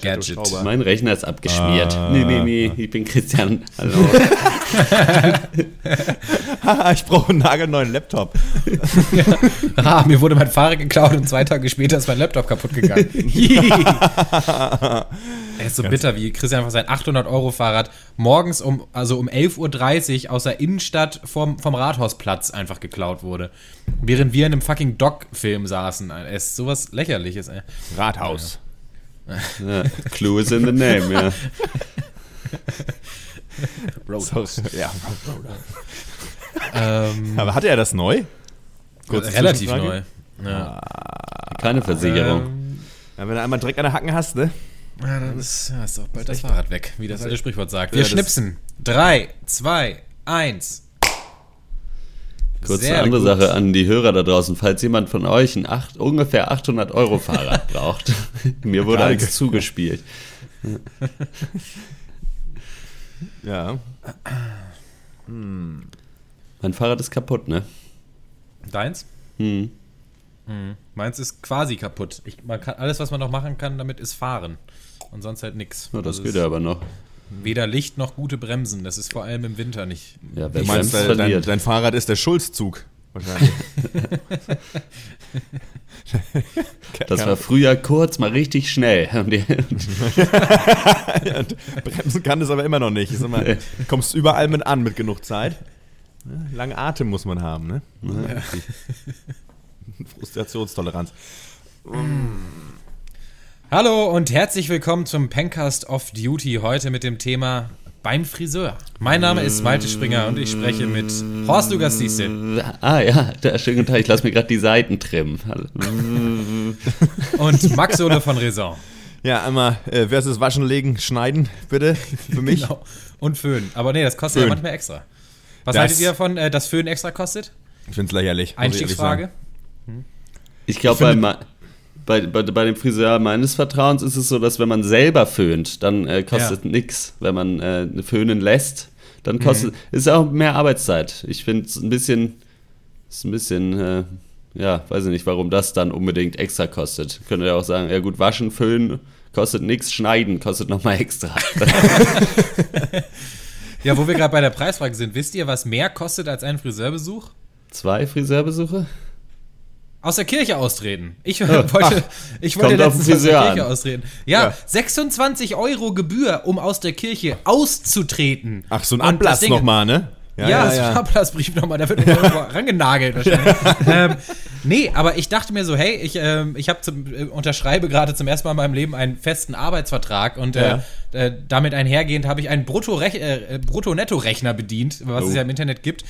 Gadget. Mein Rechner ist abgeschmiert. Ah. Nee, nee, nee, ich bin Christian. Hallo. ich brauche einen nagelneuen Laptop. ja. ah, mir wurde mein Fahrrad geklaut und zwei Tage später ist mein Laptop kaputt gegangen. er ist so bitter, wie Christian einfach sein 800-Euro-Fahrrad morgens um, also um 11.30 Uhr aus der Innenstadt vom, vom Rathausplatz einfach geklaut wurde. Während wir in einem fucking Doc-Film saßen. Es ist sowas lächerliches, ey. Rathaus. Ja, Clue is in the name, ja. Roadhouse. Ja, Roadhouse. ähm, Aber hatte er das neu? Kurz relativ neu. Ja. Ah, Keine Versicherung. Ähm, ja, wenn du einmal Dreck an der Hacken hast, ne? Ja, dann ist, ja, ist auch bald das Fahrrad weg, wie das alte Sprichwort sagt. Wir ja, schnipsen. Drei, zwei, eins. Kurze andere gut. Sache an die Hörer da draußen. Falls jemand von euch ein acht, ungefähr 800 Euro Fahrrad braucht, mir wurde eins zugespielt. ja. Hm. Mein Fahrrad ist kaputt, ne? Deins? Hm. hm. Meins ist quasi kaputt. Ich, man kann, alles, was man noch machen kann, damit ist fahren. Und sonst halt nichts. Ja, das, das geht ja aber noch. Weder Licht noch gute Bremsen. Das ist vor allem im Winter nicht. Ja, du meinst, dein, dein, dein, Fahrrad ist der Schulzzug. Wahrscheinlich. das war früher kurz, mal richtig schnell. bremsen kann es aber immer noch nicht. Immer, du kommst überall mit an mit genug Zeit. Lange Atem muss man haben, ne? Ja. Frustrationstoleranz. Hallo und herzlich willkommen zum Pencast of Duty. Heute mit dem Thema beim Friseur. Mein Name ist Malte Springer und ich spreche mit Horst Lukas Diesel. Ah ja, schönen guten Tag. Ich lasse mir gerade die Seiten trimmen. und Max Ole von Raison. Ja, einmal äh, versus Waschen, Legen, Schneiden, bitte, für mich. genau. Und Föhn. Aber nee, das kostet Föhn. ja manchmal extra. Was das haltet ihr davon, äh, dass Föhn extra kostet? Ich finde es lächerlich. Einstiegsfrage. Ich, ich glaube, bei, bei, bei, bei dem Friseur meines Vertrauens ist es so, dass wenn man selber föhnt, dann äh, kostet ja. nichts. Wenn man äh, föhnen lässt, dann kostet mhm. ist auch mehr Arbeitszeit. Ich finde es ein bisschen, ist ein bisschen, äh, ja, weiß ich nicht, warum das dann unbedingt extra kostet. Könnte ja auch sagen, ja gut, waschen, föhnen kostet nichts, schneiden kostet nochmal extra. ja, wo wir gerade bei der Preisfrage sind, wisst ihr, was mehr kostet als ein Friseurbesuch? Zwei Friseurbesuche? Aus der Kirche austreten. Ich wollte, Ach, ich wollte letztens aus der Kirche an. austreten. Ja, ja, 26 Euro Gebühr, um aus der Kirche auszutreten. Ach, so ein Ablass nochmal, ne? Ja, ja, ja, ja. so ein Ablassbrief nochmal, da wird irgendwo rangenagelt wahrscheinlich. ähm, nee, aber ich dachte mir so, hey, ich, ähm, ich hab zum, äh, unterschreibe gerade zum ersten Mal in meinem Leben einen festen Arbeitsvertrag und äh, äh, damit einhergehend habe ich einen Brutto-Netto-Rechner Brutto bedient, was oh. es ja im Internet gibt.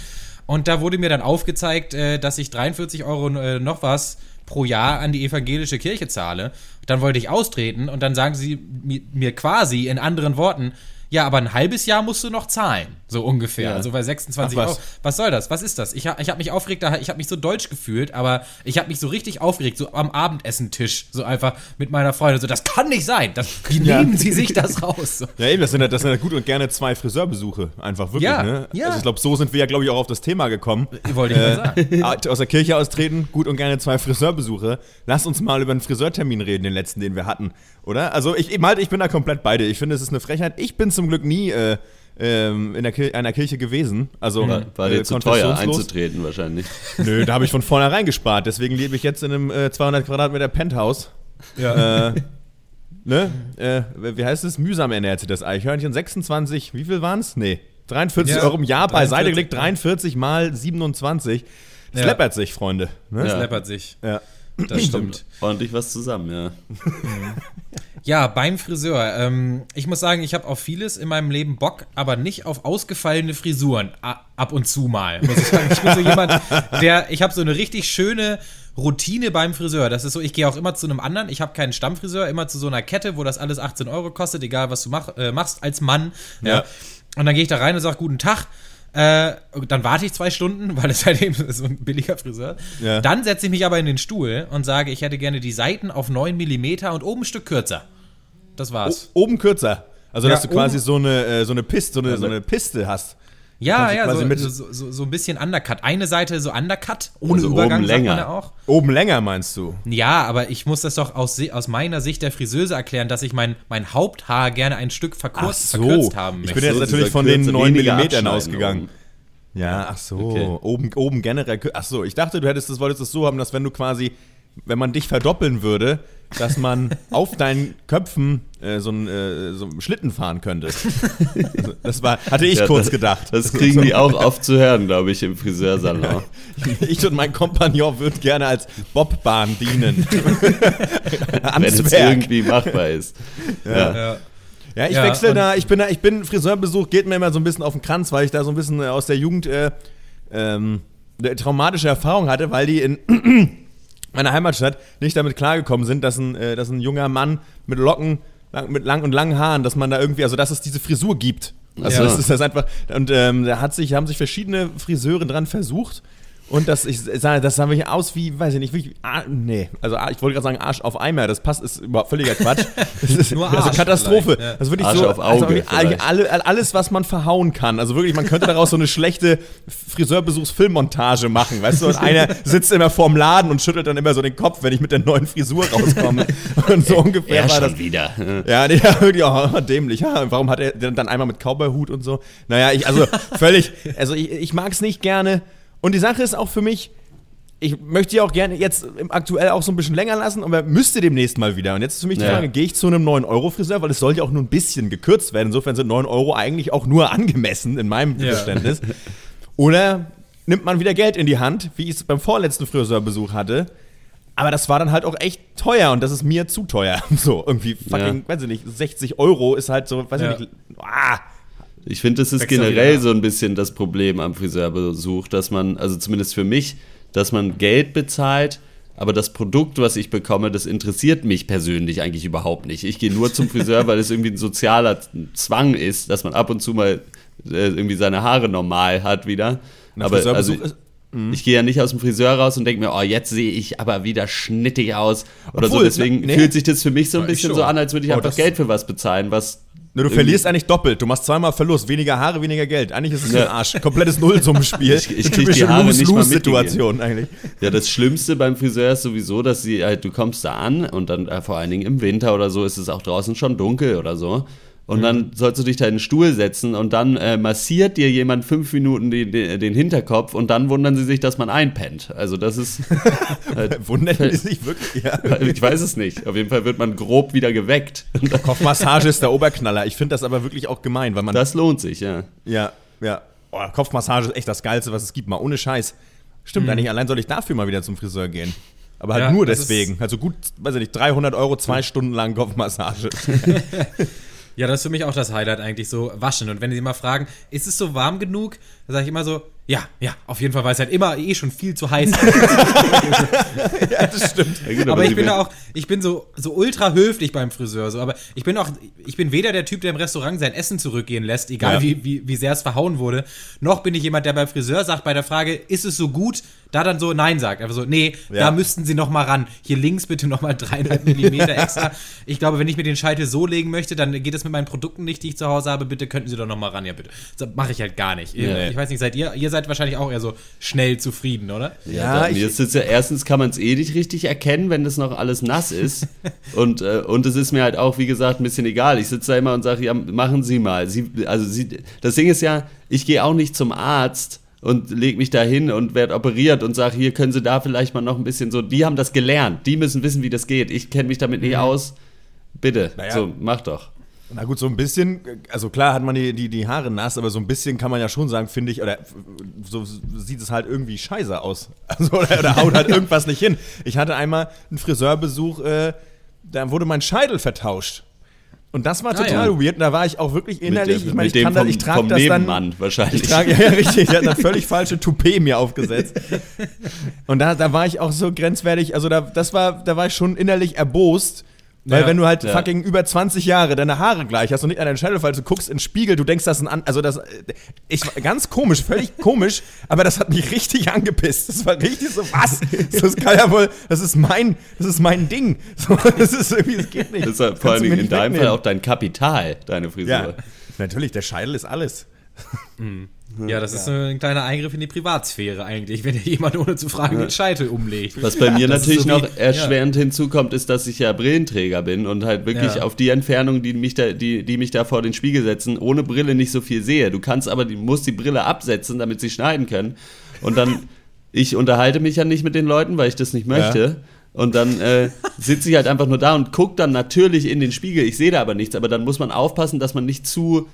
Und da wurde mir dann aufgezeigt, äh, dass ich 43 Euro äh, noch was pro Jahr an die evangelische Kirche zahle. Dann wollte ich austreten und dann sagen sie mir quasi in anderen Worten, ja, aber ein halbes Jahr musst du noch zahlen, so ungefähr. Ja. Also bei 26 Ach, was? Euro. Was soll das? Was ist das? Ich, ich habe mich aufgeregt, ich habe mich so deutsch gefühlt, aber ich habe mich so richtig aufgeregt, so am Abendessentisch, so einfach mit meiner Freundin. So, das kann nicht sein. Das, wie ja. nehmen sie sich das raus? So. Ja, eben, das sind, das sind gut und gerne zwei Friseurbesuche. Einfach wirklich, ja. ne? Ja. Also ich glaube, so sind wir ja, glaube ich, auch auf das Thema gekommen. Wollte ich äh, mal sagen. Aus der Kirche austreten, gut und gerne zwei Friseurbesuche. Lass uns mal über einen Friseurtermin reden, den letzten, den wir hatten. Oder? Also ich, ich, ich bin da komplett beide. Ich finde, es ist eine Frechheit. Ich bin zum Glück nie äh, ähm, in der einer Kirche gewesen. Also war, war dir äh, zu teuer einzutreten wahrscheinlich. Nö, da habe ich von vornherein gespart. Deswegen lebe ich jetzt in einem äh, 200 Quadratmeter Penthouse. Ja. Äh, ne? Äh, wie heißt es? Mühsam ernährt sich das Eichhörnchen. 26, wie viel waren es? Nee. 43 ja, Euro im Jahr 43, beiseite gelegt, 43 mal 27. Das ja. läppert sich, Freunde. Ne? Das ja. läppert sich. Ja. Das stimmt. Ordentlich was zusammen, ja. Ja, beim Friseur. Ähm, ich muss sagen, ich habe auf vieles in meinem Leben Bock, aber nicht auf ausgefallene Frisuren. ab und zu mal. Muss ich sagen. Ich bin so jemand, der, ich habe so eine richtig schöne Routine beim Friseur. Das ist so, ich gehe auch immer zu einem anderen. Ich habe keinen Stammfriseur, immer zu so einer Kette, wo das alles 18 Euro kostet, egal was du mach, äh, machst als Mann. Ja. ja. Und dann gehe ich da rein und sage, guten Tag. Äh, dann warte ich zwei Stunden, weil es halt eben so ein billiger Friseur. Ja. Dann setze ich mich aber in den Stuhl und sage, ich hätte gerne die Seiten auf 9 mm und oben ein Stück kürzer. Das war's. O oben kürzer. Also, ja, dass du quasi so eine, äh, so eine Piste, so eine, so eine Piste hast. Ja, ja, so, so, so, so, ein bisschen Undercut. Eine Seite so Undercut, ohne also Übergang, oben länger. Ja auch. Oben länger meinst du? Ja, aber ich muss das doch aus, aus meiner Sicht der Friseuse erklären, dass ich mein, mein Haupthaar gerne ein Stück verkürzt, so. verkürzt haben möchte. Ich bin jetzt natürlich von den 9 mm ausgegangen. Ja, ach so. Okay. Oben, oben generell. Ach so, ich dachte, du hättest das, wolltest es so haben, dass wenn du quasi wenn man dich verdoppeln würde, dass man auf deinen Köpfen äh, so, einen, äh, so einen Schlitten fahren könnte. Also, das war, hatte ich ja, kurz das, gedacht. Das kriegen die auch oft zu hören, glaube ich, im Friseursalon. ich und mein Kompagnon würden gerne als Bobbahn dienen. Wenn es irgendwie machbar ist. ja. ja. Ja, ich ja, wechsle da, ich bin da, ich bin Friseurbesuch, geht mir immer so ein bisschen auf den Kranz, weil ich da so ein bisschen aus der Jugend äh, ähm, traumatische Erfahrung hatte, weil die in meiner Heimatstadt nicht damit klargekommen sind, dass ein, äh, dass ein junger Mann mit Locken, lang, mit lang und langen Haaren, dass man da irgendwie, also dass es diese Frisur gibt. Also ja. das ist das einfach. Und ähm, da hat sich, haben sich verschiedene Friseure dran versucht. Und das, ich sage, das sah wirklich aus wie, weiß ich nicht, wie, ah, nee, also ah, ich wollte gerade sagen Arsch auf Eimer, das passt, ist überhaupt völliger Quatsch. Das ist Nur also Arsch also Katastrophe. Ja. Das wirklich Arsch so, auf Auge also alle, alles, was man verhauen kann. Also wirklich, man könnte daraus so eine schlechte Friseurbesuchsfilmmontage machen, weißt du? Und einer sitzt immer vorm Laden und schüttelt dann immer so den Kopf, wenn ich mit der neuen Frisur rauskomme. Und so ungefähr er war das. wieder. Ja, nee, ja, wirklich auch oh, dämlich. Ja, warum hat er dann einmal mit Cowboyhut und so? Naja, ich, also völlig, also ich, ich mag es nicht gerne. Und die Sache ist auch für mich, ich möchte sie auch gerne jetzt aktuell auch so ein bisschen länger lassen, aber müsste demnächst mal wieder. Und jetzt ist für mich die ja. Frage, gehe ich zu einem 9-Euro-Friseur, weil es soll ja auch nur ein bisschen gekürzt werden. Insofern sind 9 Euro eigentlich auch nur angemessen in meinem ja. Verständnis. Oder nimmt man wieder Geld in die Hand, wie ich es beim vorletzten Friseurbesuch hatte. Aber das war dann halt auch echt teuer und das ist mir zu teuer. So, irgendwie fucking, ja. weiß ich nicht, 60 Euro ist halt so, weiß ich nicht, ah, ich finde, das ist generell so ein bisschen das Problem am Friseurbesuch, dass man, also zumindest für mich, dass man Geld bezahlt, aber das Produkt, was ich bekomme, das interessiert mich persönlich eigentlich überhaupt nicht. Ich gehe nur zum Friseur, weil es irgendwie ein sozialer Zwang ist, dass man ab und zu mal äh, irgendwie seine Haare normal hat wieder. aber also, ist, mhm. ich gehe ja nicht aus dem Friseur raus und denke mir, oh, jetzt sehe ich aber wieder schnittig aus oder Obwohl, so. Deswegen nee. fühlt sich das für mich so ein bisschen so an, als würde ich oh, einfach Geld für was bezahlen, was Du verlierst eigentlich doppelt. Du machst zweimal Verlust. Weniger Haare, weniger Geld. Eigentlich ist es ja. ein Arsch. Komplettes Nullsummenspiel. ich ich krieg die Haare nicht mal Situation eigentlich. Ja, das Schlimmste beim Friseur ist sowieso, dass sie halt, du kommst da an und dann äh, vor allen Dingen im Winter oder so ist es auch draußen schon dunkel oder so. Und mhm. dann sollst du dich da in den Stuhl setzen und dann äh, massiert dir jemand fünf Minuten die, die, den Hinterkopf und dann wundern sie sich, dass man einpennt. Also das ist. Halt, wundern die sich wirklich? Ja. Ich weiß es nicht. Auf jeden Fall wird man grob wieder geweckt. Kopfmassage ist der Oberknaller. Ich finde das aber wirklich auch gemein, weil man. Das lohnt sich, ja. Ja, ja. Oh, Kopfmassage ist echt das Geilste, was es gibt. Mal ohne Scheiß. Stimmt mhm. eigentlich. Allein soll ich dafür mal wieder zum Friseur gehen. Aber halt ja, nur deswegen. Also gut, weiß ich nicht, 300 Euro zwei Stunden lang Kopfmassage. Ja, das ist für mich auch das Highlight eigentlich, so waschen. Und wenn sie mal fragen, ist es so warm genug? Da sage ich immer so, ja, ja, auf jeden Fall, weil es halt immer eh schon viel zu heiß ist. ja, das stimmt. Ja, genau, aber ich bin auch, ich bin so, so ultra höflich beim Friseur, so, aber ich bin auch, ich bin weder der Typ, der im Restaurant sein Essen zurückgehen lässt, egal ja. wie, wie, wie sehr es verhauen wurde, noch bin ich jemand, der beim Friseur sagt bei der Frage, ist es so gut, da dann so Nein sagt. Einfach so, nee, ja. da müssten sie noch mal ran. Hier links bitte noch mal dreieinhalb Millimeter extra. Ich glaube, wenn ich mir den Scheitel so legen möchte, dann geht es mit meinen Produkten nicht, die ich zu Hause habe. Bitte könnten sie doch noch mal ran. Ja, bitte. Das mache ich halt gar nicht. Ja. Ich weiß nicht, seid ihr, ihr seid wahrscheinlich auch eher so schnell zufrieden, oder? Ja, ja mir ist ja, erstens kann man es eh nicht richtig erkennen, wenn das noch alles nass ist. und, äh, und es ist mir halt auch, wie gesagt, ein bisschen egal. Ich sitze da immer und sage, ja, machen Sie mal. Sie, also Sie, das Ding ist ja, ich gehe auch nicht zum Arzt und leg mich da hin und werde operiert und sage, hier können Sie da vielleicht mal noch ein bisschen so, die haben das gelernt, die müssen wissen, wie das geht. Ich kenne mich damit nicht mhm. aus. Bitte, naja. so, mach doch. Na gut, so ein bisschen, also klar hat man die, die, die Haare nass, aber so ein bisschen kann man ja schon sagen, finde ich, oder so sieht es halt irgendwie scheiße aus. Also, oder, oder haut halt irgendwas nicht hin. Ich hatte einmal einen Friseurbesuch, äh, da wurde mein Scheitel vertauscht. Und das war ah, total ja. weird. Und da war ich auch wirklich innerlich. Mit, ich meine, ich kann vom, ich trage das dann. wahrscheinlich. Ich trage, ja, richtig. Ich hatte dann völlig falsche Toupet mir aufgesetzt. Und da, da war ich auch so grenzwertig. Also da, das war, da war ich schon innerlich erbost weil ja, wenn du halt ja. fucking über 20 Jahre deine Haare gleich hast und nicht an deinen Schädelfall, du guckst in den Spiegel, du denkst, das ist ein, also das, ich, ganz komisch, völlig komisch, aber das hat mich richtig angepisst. Das war richtig so, was? Das kann ja wohl, das ist mein, das ist mein Ding. So, das ist irgendwie, das geht nicht. Das ist vor allem in deinem Fall auch dein Kapital, deine Frisur. Ja, natürlich, der Scheitel ist alles. Mhm. Ja, das ist ein kleiner Eingriff in die Privatsphäre eigentlich, wenn jemand ohne zu fragen den Scheitel umlegt. Was bei mir natürlich so noch erschwerend ja. hinzukommt, ist, dass ich ja Brillenträger bin und halt wirklich ja. auf die Entfernung, die mich, da, die, die mich da vor den Spiegel setzen, ohne Brille nicht so viel sehe. Du kannst aber, die, musst die Brille absetzen, damit sie schneiden können. Und dann, ich unterhalte mich ja nicht mit den Leuten, weil ich das nicht möchte. Ja. Und dann äh, sitze ich halt einfach nur da und gucke dann natürlich in den Spiegel. Ich sehe da aber nichts, aber dann muss man aufpassen, dass man nicht zu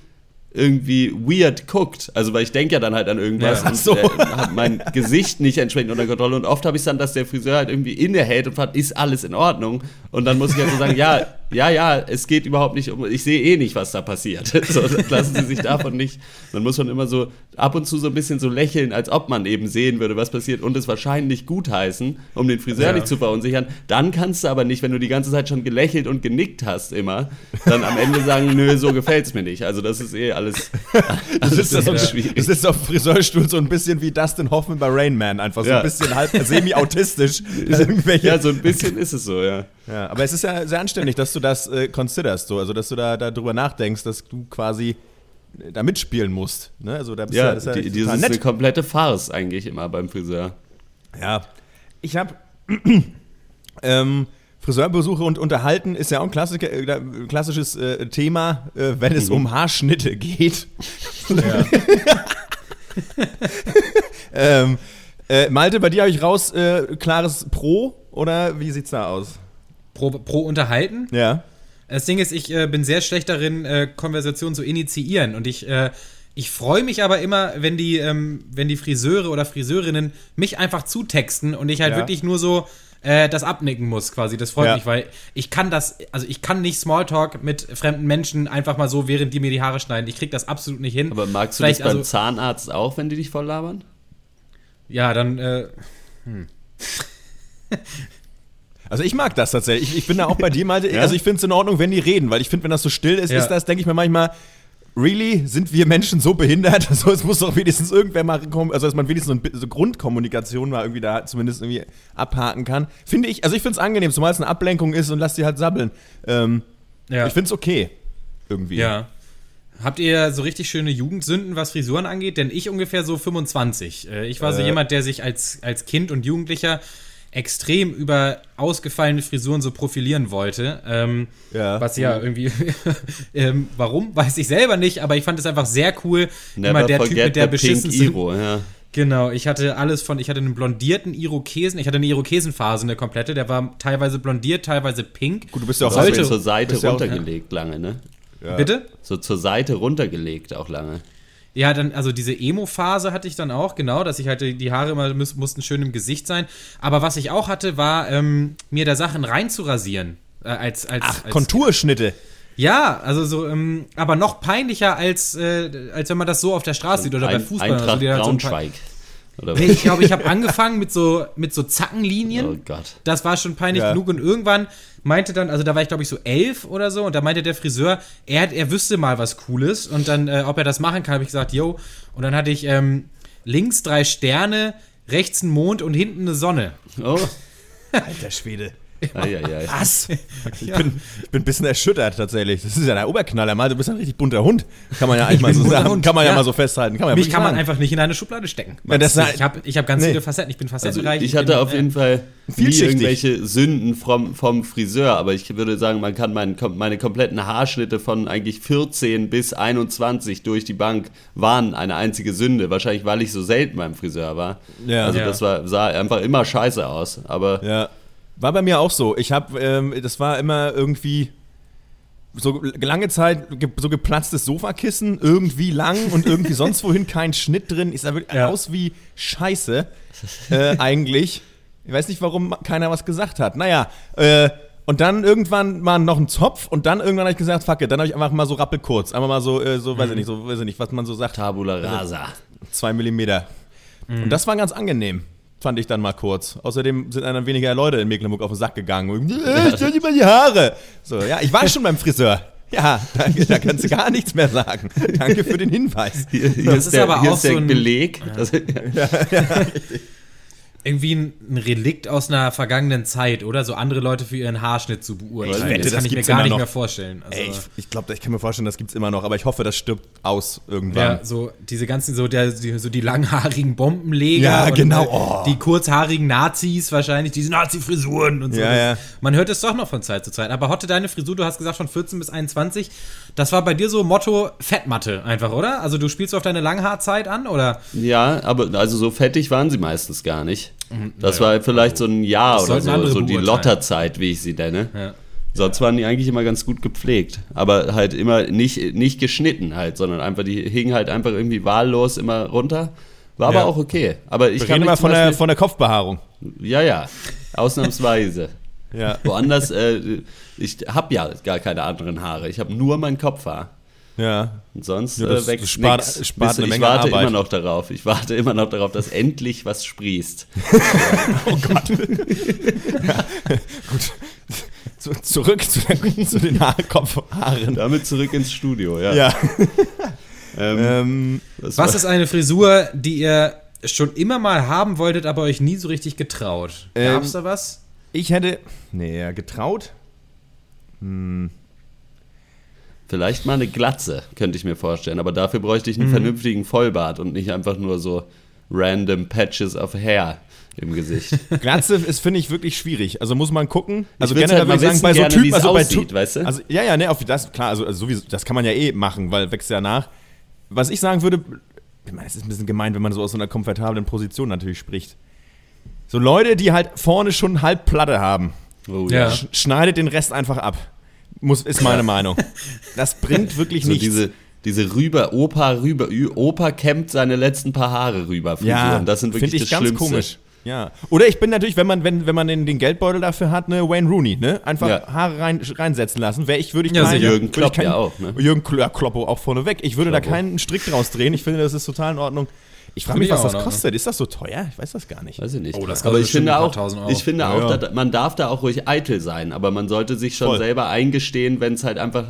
irgendwie weird guckt. Also, weil ich denke ja dann halt an irgendwas ja, und so. äh, habe mein Gesicht nicht entsprechend unter Kontrolle. Und oft habe ich dann, dass der Friseur halt irgendwie innehält und fragt, ist alles in Ordnung? Und dann muss ich halt so sagen, ja, ja, ja, es geht überhaupt nicht um, ich sehe eh nicht, was da passiert. So, lassen Sie sich davon nicht. Dann muss man immer so ab und zu so ein bisschen so lächeln, als ob man eben sehen würde, was passiert und es wahrscheinlich gutheißen, um den Friseur ja. nicht zu verunsichern. Dann kannst du aber nicht, wenn du die ganze Zeit schon gelächelt und genickt hast immer, dann am Ende sagen, nö, so gefällt es mir nicht. Also das ist eh alles, alles das ist so schwierig. Das ist auf Friseurstuhl so ein bisschen wie Dustin Hoffman bei Rain Man, einfach so ja. ein bisschen halb semi-autistisch. ja, so ein bisschen ist es so, ja. Ja, aber es ist ja sehr anständig, dass du das äh, considerst, so, also dass du da darüber nachdenkst, dass du quasi äh, da mitspielen musst. Ne? Also da bist ja, ja, das ist ja die, dieses ist eine komplette Farce eigentlich immer beim Friseur. Ja, ich habe ähm, Friseurbesuche und Unterhalten ist ja auch ein Klassiker, äh, klassisches äh, Thema, äh, wenn es mhm. um Haarschnitte geht. Ja. ähm, äh, Malte, bei dir habe ich raus äh, klares Pro oder wie sieht's da aus? Pro, pro Unterhalten? Ja. Das Ding ist, ich äh, bin sehr schlecht darin, äh, Konversationen zu initiieren. Und ich, äh, ich freue mich aber immer, wenn die, ähm, wenn die Friseure oder Friseurinnen mich einfach zutexten und ich halt ja. wirklich nur so äh, das abnicken muss, quasi. Das freut ja. mich, weil ich kann das, also ich kann nicht Smalltalk mit fremden Menschen einfach mal so, während die mir die Haare schneiden. Ich krieg das absolut nicht hin. Aber magst du Vielleicht, das beim also, Zahnarzt auch, wenn die dich voll labern? Ja, dann, äh, hm. Also ich mag das tatsächlich. Ich, ich bin da auch bei dir, Malte. Ja? Also ich finde es in Ordnung, wenn die reden, weil ich finde, wenn das so still ist, ja. ist das, denke ich mir manchmal, really, sind wir Menschen so behindert? Also es muss doch wenigstens irgendwer mal kommen, also dass man wenigstens so, so Grundkommunikation mal irgendwie da zumindest irgendwie abhaken kann. Finde ich, also ich finde es angenehm, zumal es eine Ablenkung ist und lass die halt sabbeln. Ähm, ja. Ich finde es okay. Irgendwie. Ja. Habt ihr so richtig schöne Jugendsünden, was Frisuren angeht? Denn ich ungefähr so 25. Äh, ich war so äh. jemand, der sich als, als Kind und Jugendlicher extrem über ausgefallene Frisuren so profilieren wollte. Ähm, ja. Was ja irgendwie, ähm, warum, weiß ich selber nicht, aber ich fand es einfach sehr cool. Never immer der Typ mit der beschissensten. Iro, ja. Genau, ich hatte alles von, ich hatte einen blondierten Irokesen, ich hatte eine Irokesenphase, eine komplette, der war teilweise blondiert, teilweise pink. Gut, du bist ja auch Sollte, zur Seite runtergelegt auch, ja. lange, ne? Ja. Bitte? So zur Seite runtergelegt auch lange. Ja, dann, also diese Emo-Phase hatte ich dann auch, genau, dass ich halt die Haare immer müß, mussten schön im Gesicht sein. Aber was ich auch hatte, war, ähm, mir da Sachen reinzurasieren. Äh, als, als, Ach, als, Konturschnitte. Ja, also so, ähm, aber noch peinlicher, als, äh, als wenn man das so auf der Straße sieht oder Ein, bei Fußball. Eintracht also, Braunschweig. So nee, ich glaube, ich habe angefangen mit so, mit so Zackenlinien. Oh Gott. Das war schon peinlich ja. genug. Und irgendwann meinte dann, also da war ich glaube ich so elf oder so, und da meinte der Friseur, er, er wüsste mal was Cooles. Und dann, äh, ob er das machen kann, habe ich gesagt, yo. Und dann hatte ich ähm, links drei Sterne, rechts ein Mond und hinten eine Sonne. Oh. Alter Schwede. Was? Ich, bin, ich bin ein bisschen erschüttert tatsächlich. Das ist ja der Oberknaller, mal. Du bist ein richtig bunter Hund. Kann man ja eigentlich mal so sagen. Hund. Kann man ja. ja. mal so festhalten. Kann man Mich kann man einfach nicht in eine Schublade stecken. Ja, ich habe ich hab ganz nee. viele Facetten. Ich bin facettenreich. Also ich hatte bin, auf jeden Fall nie irgendwelche Sünden vom, vom Friseur, aber ich würde sagen, man kann mein, meine kompletten Haarschnitte von eigentlich 14 bis 21 durch die Bank waren eine einzige Sünde. Wahrscheinlich, weil ich so selten beim Friseur war. Ja. Also das war, sah einfach immer scheiße aus. Aber ja. War bei mir auch so. Ich habe, ähm, das war immer irgendwie so lange Zeit so geplatztes Sofakissen, irgendwie lang und irgendwie sonst wohin kein Schnitt drin. Ich sah wirklich ja. aus wie Scheiße äh, eigentlich. Ich weiß nicht, warum keiner was gesagt hat. Naja, äh, und dann irgendwann mal noch ein Zopf und dann irgendwann habe ich gesagt, fuck it, dann habe ich einfach mal so rappelkurz. Einfach mal so, äh, so, weiß ich mhm. nicht, so, weiß ich nicht, was man so sagt. Tabula rasa. Zwei Millimeter. Mhm. Und das war ganz angenehm fand ich dann mal kurz. Außerdem sind dann weniger Leute in Mecklenburg auf den Sack gegangen. Äh, stell dir mal die Haare. So, ja, ich war schon beim Friseur. Ja, danke, da kannst du gar nichts mehr sagen. Danke für den Hinweis. Hier, hier das ist, der, aber hier auch so ein Beleg. Ja. Das, ja. Ja, irgendwie ein, Relikt aus einer vergangenen Zeit, oder? So andere Leute für ihren Haarschnitt zu beurteilen. Ich wette, das, kann ich mir gar nicht noch. mehr vorstellen. Also, Ey, ich, ich glaube, ich kann mir vorstellen, das gibt es immer noch, aber ich hoffe, das stirbt aus irgendwann. Ja, so diese ganzen, so, der, so die langhaarigen Bombenleger. Ja, genau. Oh. Die kurzhaarigen Nazis wahrscheinlich, diese Nazi-Frisuren und so. Ja, ja. Man hört es doch noch von Zeit zu Zeit. Aber Hotte, deine Frisur, du hast gesagt von 14 bis 21, das war bei dir so Motto Fettmatte einfach, oder? Also du spielst auf deine Langhaarzeit an, oder? Ja, aber also so fettig waren sie meistens gar nicht. Mhm. Das naja, war vielleicht so ein Jahr oder so, so die Lotterzeit, wie ich sie nenne. Ja. Sonst waren die eigentlich immer ganz gut gepflegt. Aber halt immer nicht, nicht geschnitten halt, sondern einfach, die hingen halt einfach irgendwie wahllos immer runter. War ja. aber auch okay. Aber ich Wir reden mal von der, von der Kopfbehaarung. Ja, ja. Ausnahmsweise. ja. Woanders, äh, ich habe ja gar keine anderen Haare. Ich habe nur mein Kopfhaar. Ja. Und sonst ja, äh, wächst spart, nix. Spart ich warte Arbeit. immer noch darauf. Ich warte immer noch darauf, dass endlich was sprießt. oh Gott. ja, gut. Zu, zurück zu, den, zu den Haar Kopfhaaren. Damit zurück ins Studio, ja. ja. ähm, ähm was ist eine Frisur, die ihr schon immer mal haben wolltet, aber euch nie so richtig getraut? Gab's ähm, da was? Ich hätte. Nee, getraut? Hm. Vielleicht mal eine Glatze, könnte ich mir vorstellen. Aber dafür bräuchte ich einen mhm. vernünftigen Vollbart und nicht einfach nur so random Patches of Hair im Gesicht. Glatze ist, finde ich, wirklich schwierig. Also muss man gucken. Also generell halt würde ich sagen, bei so Typen, also aussieht, bei weißt du? Also, ja, ja, ne, auf das, klar, also, also sowieso, das kann man ja eh machen, weil wächst ja nach. Was ich sagen würde, ich meine, es ist ein bisschen gemein, wenn man so aus so einer komfortablen Position natürlich spricht. So Leute, die halt vorne schon halb Platte haben. Oh, ja. Sch schneidet den Rest einfach ab. Muss, ist meine Meinung. Das bringt wirklich so nichts. Diese, diese rüber, Opa rüber, Opa kämmt seine letzten paar Haare rüber. Ja, das sind wirklich ich das ganz Schlimmste. komisch. Ja. Oder ich bin natürlich, wenn man, wenn, wenn man den, den Geldbeutel dafür hat, ne, Wayne Rooney, ne? Einfach ja. Haare rein, reinsetzen lassen. Wäre ich, würde ich ja, keinen, Jürgen Klopp keinen, ja auch, ne? Jürgen Kloppo auch vorneweg. Ich würde Kloppo. da keinen Strick draus drehen. Ich finde, das ist total in Ordnung. Ich frage mich, was das kostet. Ist das so teuer? Ich weiß das gar nicht. Weiß ich nicht. Oh, das aber ich finde auch, ich finde auch, ja. man darf da auch ruhig eitel sein, aber man sollte sich schon Voll. selber eingestehen, wenn es halt einfach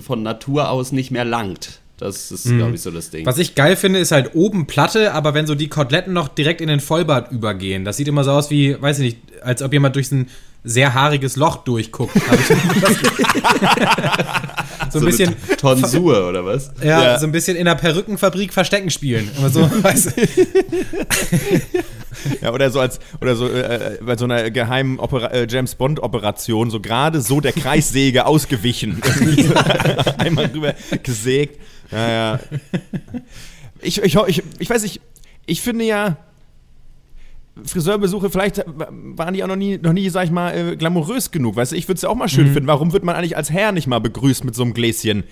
von Natur aus nicht mehr langt. Das ist, mhm. glaube ich, so das Ding. Was ich geil finde, ist halt oben Platte, aber wenn so die Koteletten noch direkt in den Vollbart übergehen. Das sieht immer so aus wie, weiß ich nicht, als ob jemand durch ein sehr haariges Loch durchguckt. so ein bisschen. Tonsur oder was? Ja, ja, so ein bisschen in der Perückenfabrik Verstecken spielen. Immer so, weißt du. Ja, oder so als oder so äh, bei so einer geheimen Opera äh, James Bond Operation so gerade so der Kreissäge ausgewichen. Einmal drüber gesägt. Ja, ja. Ich, ich, ich, ich weiß nicht, ich finde ja, Friseurbesuche, vielleicht waren die auch noch nie, noch nie, sag ich mal, äh, glamourös genug. Weißt du, ich würde es ja auch mal schön mhm. finden. Warum wird man eigentlich als Herr nicht mal begrüßt mit so einem Gläschen?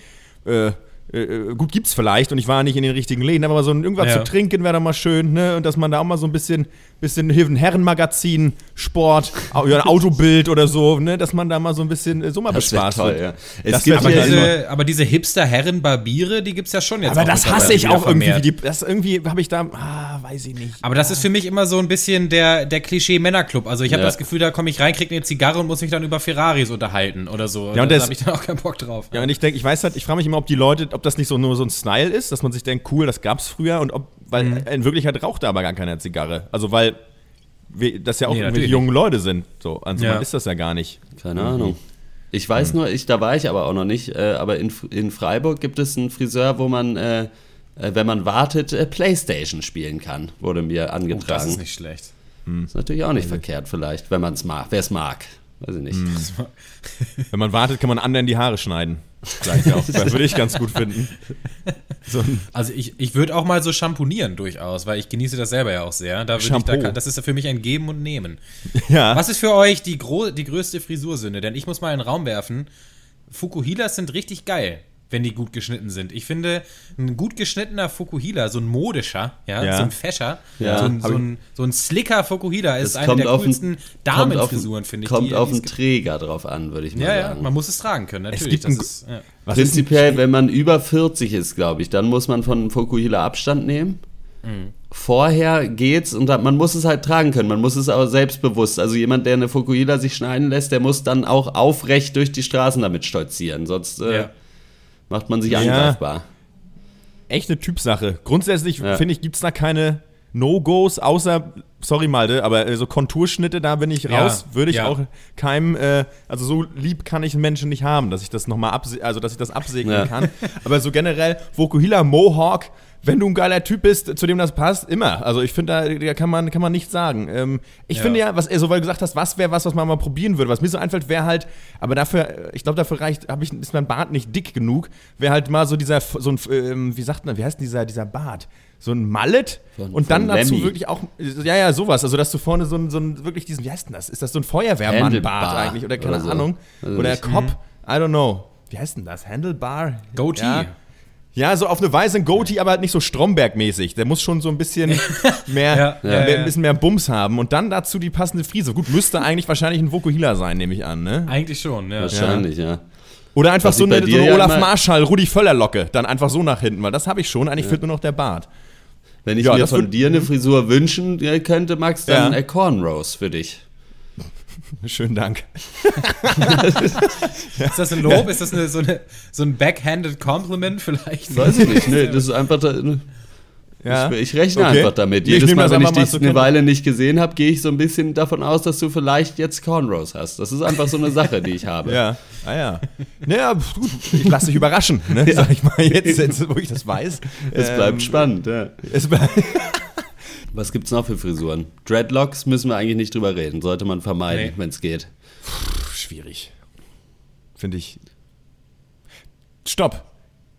Äh, äh, äh, gut gibt's vielleicht und ich war nicht in den richtigen Läden, aber so ein, irgendwas ja. zu trinken wäre doch mal schön, ne? Und dass man da auch mal so ein bisschen, bisschen ein Herrenmagazin, Sport, ein Autobild oder so, ne? Dass man da mal so ein bisschen äh, so mal bespaßt toll, ja. Es gibt aber, diese, aber diese Hipster-Herren-Barbiere, die gibt's ja schon jetzt. Aber das hasse ich auch irgendwie. Die, das irgendwie habe ich da, ah, weiß ich nicht. Aber das ist für mich immer so ein bisschen der, der Klischee-Männerclub. Also ich habe ja. das Gefühl, da komme ich rein, kriege eine Zigarre und muss mich dann über Ferraris unterhalten oder so. Ja, und da habe ich dann auch keinen Bock drauf. Ja, und ich denke, ich weiß halt, ich frage mich immer, ob die Leute, ob das nicht so nur so ein Style ist, dass man sich denkt, cool, das gab's früher und ob, weil mhm. in Wirklichkeit raucht da aber gar keine Zigarre. Also weil wir, das ja auch nee, junge Leute sind. So, also ja. man ist das ja gar nicht. Keine mhm. Ahnung. Ich weiß mhm. nur, ich, da war ich aber auch noch nicht, äh, aber in, in Freiburg gibt es einen Friseur, wo man, äh, äh wenn man wartet, äh, Playstation spielen kann, wurde mir angetragen. Oh, das ist nicht schlecht. Hm. Ist natürlich auch nicht also. verkehrt vielleicht, wenn man es mag, wer es mag. Weiß ich nicht. Hm. Wenn man wartet, kann man anderen die Haare schneiden. Vielleicht auch. Das würde ich ganz gut finden. So also ich, ich würde auch mal so shampoonieren durchaus, weil ich genieße das selber ja auch sehr. Da ich da, das ist ja für mich ein Geben und Nehmen. Ja. Was ist für euch die, die größte Frisursünde? Denn ich muss mal in den Raum werfen. Fukuhilas sind richtig geil wenn die gut geschnitten sind. Ich finde, ein gut geschnittener Fukuhila, so ein modischer, ja, ja. so ein Fescher, ja. so, ein, so, ein, so, ein, slicker Fukuhila ist eine der coolsten Damenfrisuren, finde ich. Kommt die, auf den Träger drauf an, würde ich mal ja, sagen. Ja, man muss es tragen können, natürlich. Es gibt ist, Prinzipiell, wenn man über 40 ist, glaube ich, dann muss man von Fukuhila Abstand nehmen. Mhm. Vorher geht's und man muss es halt tragen können. Man muss es aber selbstbewusst. Also jemand, der eine Fukuhila sich schneiden lässt, der muss dann auch aufrecht durch die Straßen damit stolzieren. Sonst äh, macht man sich ja. angreifbar. Echt eine Typsache. Grundsätzlich, ja. finde ich, gibt es da keine, No-Gos, außer, sorry Malte, aber äh, so Konturschnitte, da bin ich raus, ja, würde ich ja. auch keinem, äh, also so lieb kann ich einen Menschen nicht haben, dass ich das nochmal also dass ich das absegnen ja. kann. Aber so generell, Vokuhila, Mohawk, wenn du ein geiler Typ bist, zu dem das passt, immer. Also ich finde, da, da, kann man, kann man nichts sagen. Ähm, ich ja. finde ja, was er so weil du gesagt hast, was wäre was, was man mal probieren würde. Was mir so einfällt, wäre halt, aber dafür, ich glaube, dafür reicht, ich, ist mein Bart nicht dick genug, wäre halt mal so dieser, so ein, ähm, wie sagt man, wie heißt denn dieser, dieser Bart? so ein Mallet von, und dann dazu Lemmy. wirklich auch, ja, ja, sowas. Also, dass du vorne so ein, so ein wirklich diesen, wie heißt denn das? Ist das so ein Feuerwehrmann-Bart eigentlich? Oder keine oder so. Ahnung. Also oder Cop, I don't know. Wie heißt denn das? Handlebar? Goatee. Ja. Ja, so auf eine Weise ein Goatee, aber halt nicht so Stromberg-mäßig. Der muss schon so ein bisschen mehr, ja, ja, ja, ein bisschen mehr Bums haben. Und dann dazu die passende Frise. Gut, müsste eigentlich wahrscheinlich ein Vokuhila sein, nehme ich an, ne? Eigentlich schon, ja. Wahrscheinlich, ja. Oder einfach so eine, so eine Olaf Marschall, Rudi Völler-Locke. Dann einfach so nach hinten, weil das habe ich schon. Eigentlich fehlt nur noch der Bart. Wenn ich mir von dir eine Frisur wünschen könnte, Max, dann ja. Cornrows für dich. Schönen Dank. ist das ein Lob? Ist das eine, so, eine, so ein backhanded Compliment vielleicht? Weiß ich nicht. Nee, das ist einfach. Da, ja. Ich, ich, rechne okay. einfach damit. Jedes ich Mal, wenn ich dich so eine Weile nicht gesehen habe, gehe ich so ein bisschen davon aus, dass du vielleicht jetzt Cornrows hast. Das ist einfach so eine Sache, die ich habe. Ja, ah ja. Naja, gut, ich lasse dich überraschen, ne? ja. sag ich mal jetzt, jetzt, wo ich das weiß. Es ähm, bleibt spannend, ja. Es bleibt Was gibt's noch für Frisuren? Dreadlocks müssen wir eigentlich nicht drüber reden. Sollte man vermeiden, nee. wenn es geht. Puh, schwierig. Finde ich. Stopp.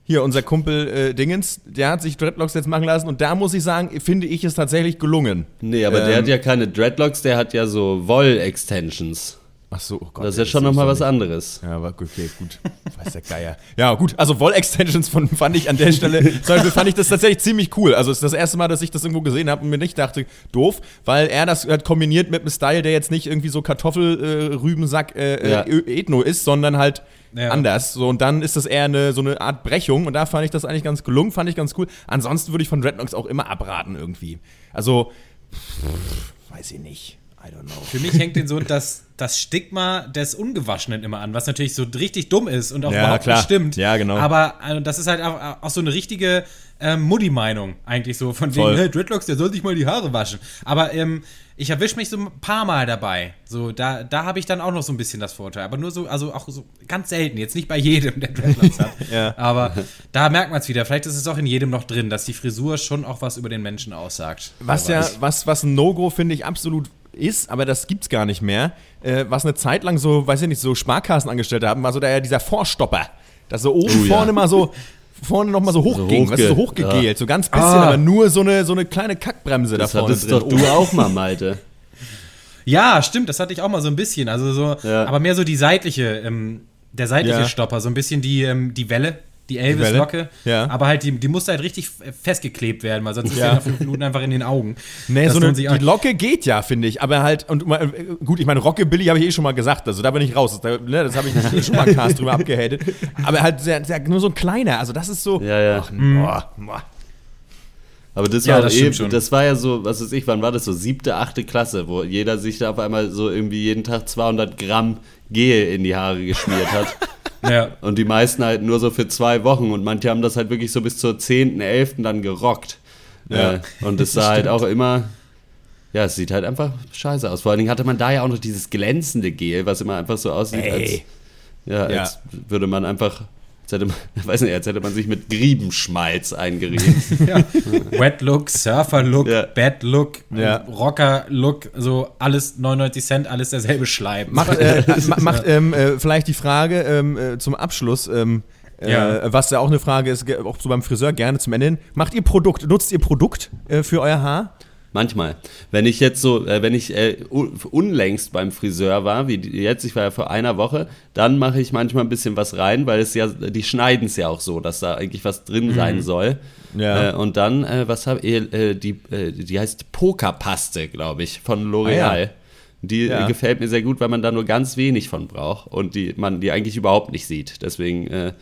Hier, unser Kumpel äh, Dingens, der hat sich Dreadlocks jetzt machen lassen und da muss ich sagen, finde ich es tatsächlich gelungen. Nee, aber ähm, der hat ja keine Dreadlocks, der hat ja so Woll-Extensions. Ach so, oh Gott. Das ist ja schon nochmal was anderes. Ja, aber okay, gut. Weiß der Geier. Ja, gut. Also Woll-Extensions fand ich an der Stelle, zum Beispiel fand ich das tatsächlich ziemlich cool. Also es ist das erste Mal, dass ich das irgendwo gesehen habe und mir nicht dachte, doof, weil er das hat kombiniert mit einem Style, der jetzt nicht irgendwie so Kartoffelrübensack äh, äh, ja. Ethno ist, sondern halt ja. anders. So, und dann ist das eher eine, so eine Art Brechung und da fand ich das eigentlich ganz gelungen, fand ich ganz cool. Ansonsten würde ich von Dreadlocks auch immer abraten irgendwie. Also, pff, weiß ich nicht. I don't know. Für mich hängt den so das, das Stigma des Ungewaschenen immer an, was natürlich so richtig dumm ist und auch ja, überhaupt klar. nicht stimmt. Ja, genau. Aber also, das ist halt auch, auch so eine richtige ähm, Muddy-Meinung eigentlich so von wegen, hey, Dreadlocks, der soll sich mal die Haare waschen. Aber ähm, ich erwische mich so ein paar Mal dabei. So, da, da habe ich dann auch noch so ein bisschen das Vorteil. Aber nur so, also auch so ganz selten. Jetzt nicht bei jedem, der Dreadlocks hat. ja. Aber da merkt man es wieder. Vielleicht ist es auch in jedem noch drin, dass die Frisur schon auch was über den Menschen aussagt. Was ja, was, was ein No-Go finde ich absolut ist, aber das gibt's gar nicht mehr. Äh, was eine Zeit lang so, weiß ich nicht, so Sparkassenangestellte haben, war so der, dieser Vorstopper. Dass so oben oh, vorne ja. mal so vorne noch mal so hochging, so hochge so hochgegelt, ja. so ganz bisschen, ah. aber nur so eine, so eine kleine Kackbremse das da vorne drin. Das doch du auch mal, Malte. Ja, stimmt, das hatte ich auch mal so ein bisschen. Also so, ja. aber mehr so die seitliche, ähm, der seitliche ja. Stopper, so ein bisschen die, ähm, die Welle, die Elvis-Locke. Ja. Aber halt, die, die musste halt richtig festgeklebt werden, weil sonst ist ja. ja nach fünf Minuten einfach in den Augen. Nee, so eine, die Locke geht ja, finde ich. Aber halt, und gut, ich meine, Rockabilly habe ich eh schon mal gesagt, also da bin ich raus. Das, ne, das habe ich nicht schon mal Cast drüber abgehatet. Aber halt sehr, sehr, nur so ein kleiner, also das ist so. Ja, ja. Ach, boah, boah. Aber das ja, war das, eben, das war ja so, was weiß ich, wann war das so? Siebte, achte Klasse, wo jeder sich da auf einmal so irgendwie jeden Tag 200 Gramm Gel in die Haare geschmiert hat. Ja. Und die meisten halt nur so für zwei Wochen und manche haben das halt wirklich so bis zur 10., 11. dann gerockt. Ja. Äh, und es sah halt auch immer, ja, es sieht halt einfach scheiße aus. Vor allen Dingen hatte man da ja auch noch dieses glänzende Gel, was immer einfach so aussieht, als, ja, ja. als würde man einfach als hätte man, weiß nicht, als hätte man sich mit Griebenschmalz eingerieben. ja. Wet Look, Surfer Look, ja. Bad Look, ja. Rocker Look, so alles 99 Cent, alles derselbe Schleim. Macht, äh, macht ähm, äh, vielleicht die Frage ähm, äh, zum Abschluss. Ähm, äh, ja. was ja auch eine Frage ist, auch so beim Friseur gerne zum Ende hin. Macht ihr Produkt, nutzt ihr Produkt äh, für euer Haar? Manchmal. Wenn ich jetzt so, äh, wenn ich äh, unlängst beim Friseur war, wie jetzt, ich war ja vor einer Woche, dann mache ich manchmal ein bisschen was rein, weil es ja, die schneiden es ja auch so, dass da eigentlich was drin mhm. sein soll. Ja. Äh, und dann, äh, was habe ich, äh, die, äh, die heißt Pokerpaste, glaube ich, von L'Oreal. Ah, ja. Die ja. gefällt mir sehr gut, weil man da nur ganz wenig von braucht und die man die eigentlich überhaupt nicht sieht. Deswegen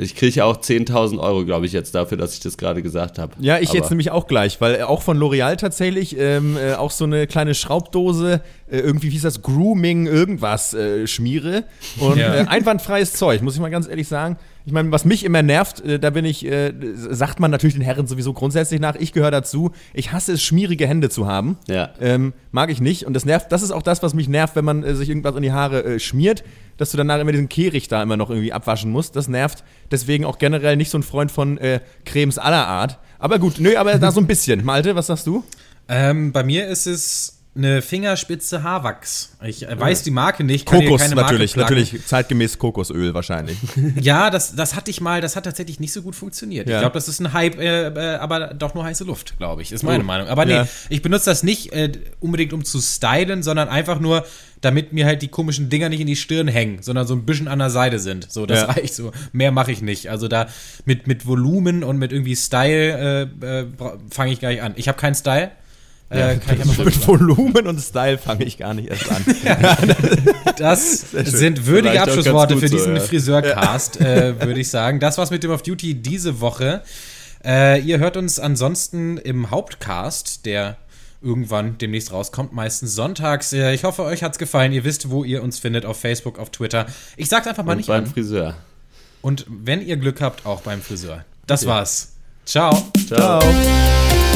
Ich kriege auch 10.000 Euro, glaube ich, jetzt dafür, dass ich das gerade gesagt habe. Ja, ich Aber jetzt nämlich auch gleich, weil auch von L'Oreal tatsächlich ähm, äh, auch so eine kleine Schraubdose, irgendwie, wie hieß das, Grooming, irgendwas äh, schmiere. Und ja. Äh, einwandfreies Zeug, muss ich mal ganz ehrlich sagen. Ich meine, was mich immer nervt, äh, da bin ich, äh, sagt man natürlich den Herren sowieso grundsätzlich nach, ich gehöre dazu. Ich hasse es, schmierige Hände zu haben. Ja. Ähm, mag ich nicht. Und das nervt, das ist auch das, was mich nervt, wenn man äh, sich irgendwas in die Haare äh, schmiert, dass du danach immer diesen Kehricht da immer noch irgendwie abwaschen musst. Das nervt. Deswegen auch generell nicht so ein Freund von äh, Cremes aller Art. Aber gut, nö, aber da so ein bisschen. Malte, was sagst du? Ähm, bei mir ist es eine Fingerspitze Haarwachs. Ich äh, weiß die Marke nicht. Kokos natürlich, natürlich zeitgemäß Kokosöl wahrscheinlich. ja, das, das hatte ich mal, das hat tatsächlich nicht so gut funktioniert. Ja. Ich glaube, das ist ein Hype, äh, äh, aber doch nur heiße Luft, glaube ich, ist meine oh. Meinung. Aber nee, ja. ich benutze das nicht äh, unbedingt um zu stylen, sondern einfach nur, damit mir halt die komischen Dinger nicht in die Stirn hängen, sondern so ein bisschen an der Seite sind. So, das ja. reicht so. Mehr mache ich nicht. Also da mit, mit Volumen und mit irgendwie Style äh, äh fange ich gar nicht an. Ich habe keinen Style. Ja, äh, mit Volumen und Style fange ich gar nicht erst an. das sind würdige Abschlussworte für diesen so, ja. Friseurcast, äh, würde ich sagen. Das war's mit dem Off Duty diese Woche. Äh, ihr hört uns ansonsten im Hauptcast, der irgendwann demnächst rauskommt, meistens sonntags. Äh, ich hoffe, euch hat's gefallen. Ihr wisst, wo ihr uns findet, auf Facebook, auf Twitter. Ich sag's einfach mal und nicht beim an. Friseur. Und wenn ihr Glück habt, auch beim Friseur. Das ja. war's. Ciao. Ciao. Ciao.